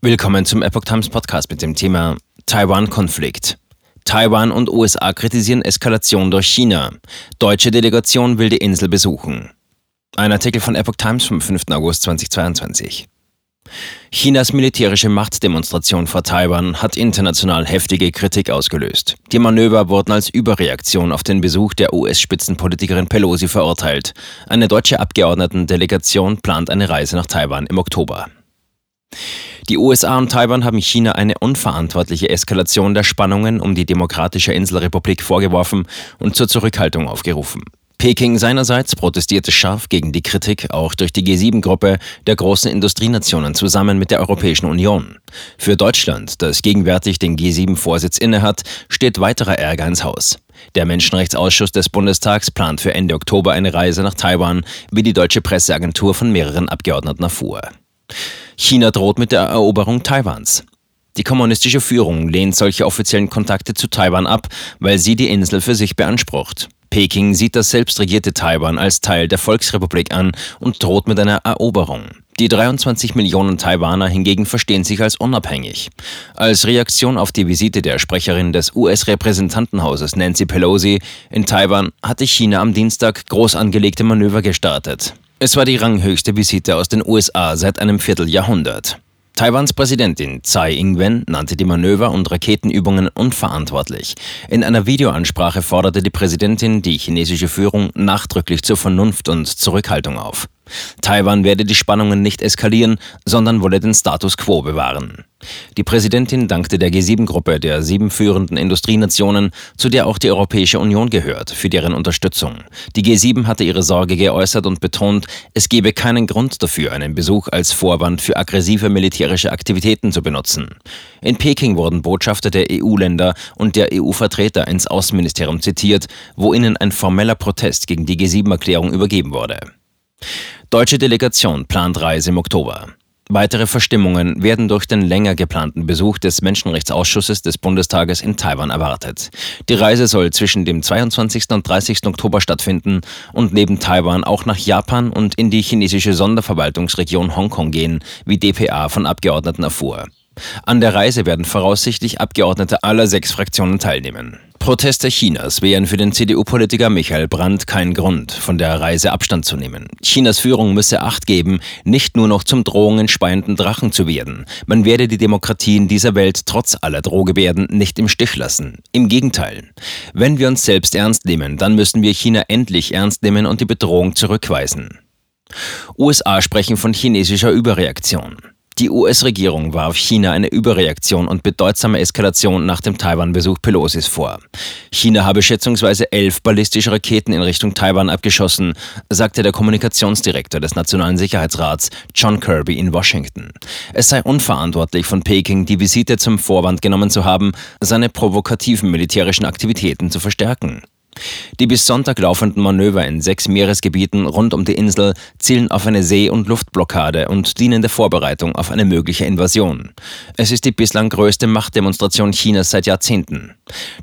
Willkommen zum Epoch Times Podcast mit dem Thema Taiwan-Konflikt. Taiwan und USA kritisieren Eskalation durch China. Deutsche Delegation will die Insel besuchen. Ein Artikel von Epoch Times vom 5. August 2022. Chinas militärische Machtdemonstration vor Taiwan hat international heftige Kritik ausgelöst. Die Manöver wurden als Überreaktion auf den Besuch der US-Spitzenpolitikerin Pelosi verurteilt. Eine deutsche Abgeordnetendelegation plant eine Reise nach Taiwan im Oktober. Die USA und Taiwan haben China eine unverantwortliche Eskalation der Spannungen um die Demokratische Inselrepublik vorgeworfen und zur Zurückhaltung aufgerufen. Peking seinerseits protestierte scharf gegen die Kritik auch durch die G7-Gruppe der großen Industrienationen zusammen mit der Europäischen Union. Für Deutschland, das gegenwärtig den G7-Vorsitz innehat, steht weiterer Ärger ins Haus. Der Menschenrechtsausschuss des Bundestags plant für Ende Oktober eine Reise nach Taiwan, wie die deutsche Presseagentur von mehreren Abgeordneten erfuhr. China droht mit der Eroberung Taiwans. Die kommunistische Führung lehnt solche offiziellen Kontakte zu Taiwan ab, weil sie die Insel für sich beansprucht. Peking sieht das selbstregierte Taiwan als Teil der Volksrepublik an und droht mit einer Eroberung. Die 23 Millionen Taiwaner hingegen verstehen sich als unabhängig. Als Reaktion auf die Visite der Sprecherin des US-Repräsentantenhauses Nancy Pelosi in Taiwan hatte China am Dienstag groß angelegte Manöver gestartet. Es war die ranghöchste Visite aus den USA seit einem Vierteljahrhundert. Taiwans Präsidentin Tsai Ing-wen nannte die Manöver und Raketenübungen unverantwortlich. In einer Videoansprache forderte die Präsidentin die chinesische Führung nachdrücklich zur Vernunft und Zurückhaltung auf. Taiwan werde die Spannungen nicht eskalieren, sondern wolle den Status quo bewahren. Die Präsidentin dankte der G7-Gruppe der sieben führenden Industrienationen, zu der auch die Europäische Union gehört, für deren Unterstützung. Die G7 hatte ihre Sorge geäußert und betont, es gebe keinen Grund dafür, einen Besuch als Vorwand für aggressive militärische Aktivitäten zu benutzen. In Peking wurden Botschafter der EU-Länder und der EU-Vertreter ins Außenministerium zitiert, wo ihnen ein formeller Protest gegen die G7-Erklärung übergeben wurde. Deutsche Delegation plant Reise im Oktober. Weitere Verstimmungen werden durch den länger geplanten Besuch des Menschenrechtsausschusses des Bundestages in Taiwan erwartet. Die Reise soll zwischen dem 22. und 30. Oktober stattfinden und neben Taiwan auch nach Japan und in die chinesische Sonderverwaltungsregion Hongkong gehen, wie dpa von Abgeordneten erfuhr. An der Reise werden voraussichtlich Abgeordnete aller sechs Fraktionen teilnehmen. Proteste Chinas wären für den CDU-Politiker Michael Brandt kein Grund, von der Reise Abstand zu nehmen. Chinas Führung müsse Acht geben, nicht nur noch zum Drohungen speienden Drachen zu werden. Man werde die Demokratien dieser Welt trotz aller Drohgebärden nicht im Stich lassen. Im Gegenteil. Wenn wir uns selbst ernst nehmen, dann müssen wir China endlich ernst nehmen und die Bedrohung zurückweisen. USA sprechen von chinesischer Überreaktion. Die US-Regierung warf China eine Überreaktion und bedeutsame Eskalation nach dem Taiwan-Besuch Pelosis vor. China habe schätzungsweise elf ballistische Raketen in Richtung Taiwan abgeschossen, sagte der Kommunikationsdirektor des Nationalen Sicherheitsrats John Kirby in Washington. Es sei unverantwortlich von Peking, die Visite zum Vorwand genommen zu haben, seine provokativen militärischen Aktivitäten zu verstärken. Die bis Sonntag laufenden Manöver in sechs Meeresgebieten rund um die Insel zielen auf eine See- und Luftblockade und dienen der Vorbereitung auf eine mögliche Invasion. Es ist die bislang größte Machtdemonstration Chinas seit Jahrzehnten.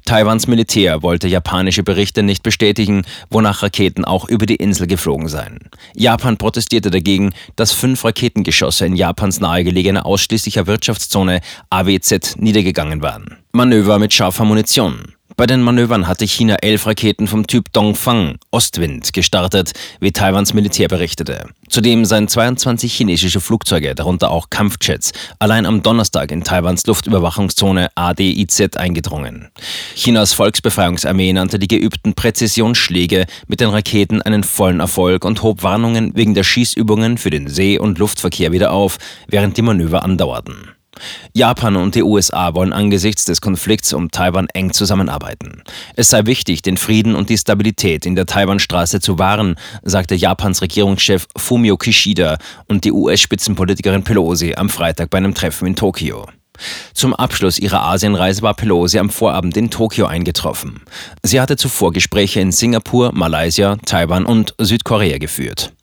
Taiwans Militär wollte japanische Berichte nicht bestätigen, wonach Raketen auch über die Insel geflogen seien. Japan protestierte dagegen, dass fünf Raketengeschosse in Japans nahegelegene ausschließlicher Wirtschaftszone AWZ niedergegangen waren. Manöver mit scharfer Munition. Bei den Manövern hatte China elf Raketen vom Typ Dongfang Ostwind gestartet, wie Taiwans Militär berichtete. Zudem seien 22 chinesische Flugzeuge, darunter auch Kampfjets, allein am Donnerstag in Taiwans Luftüberwachungszone ADIZ eingedrungen. Chinas Volksbefreiungsarmee nannte die geübten Präzisionsschläge mit den Raketen einen vollen Erfolg und hob Warnungen wegen der Schießübungen für den See- und Luftverkehr wieder auf, während die Manöver andauerten. Japan und die USA wollen angesichts des Konflikts um Taiwan eng zusammenarbeiten. Es sei wichtig, den Frieden und die Stabilität in der Taiwanstraße zu wahren, sagte Japans Regierungschef Fumio Kishida und die US-Spitzenpolitikerin Pelosi am Freitag bei einem Treffen in Tokio. Zum Abschluss ihrer Asienreise war Pelosi am Vorabend in Tokio eingetroffen. Sie hatte zuvor Gespräche in Singapur, Malaysia, Taiwan und Südkorea geführt.